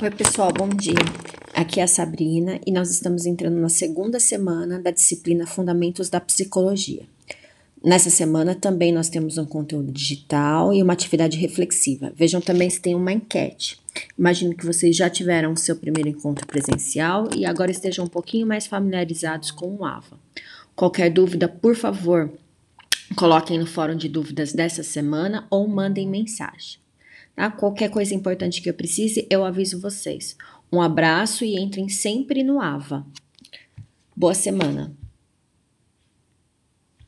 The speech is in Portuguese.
Oi, pessoal, bom dia. Aqui é a Sabrina e nós estamos entrando na segunda semana da disciplina Fundamentos da Psicologia. Nessa semana também nós temos um conteúdo digital e uma atividade reflexiva. Vejam também se tem uma enquete. Imagino que vocês já tiveram o seu primeiro encontro presencial e agora estejam um pouquinho mais familiarizados com o AVA. Qualquer dúvida, por favor, coloquem no fórum de dúvidas dessa semana ou mandem mensagem. Tá? Qualquer coisa importante que eu precise, eu aviso vocês. Um abraço e entrem sempre no AVA. Boa semana!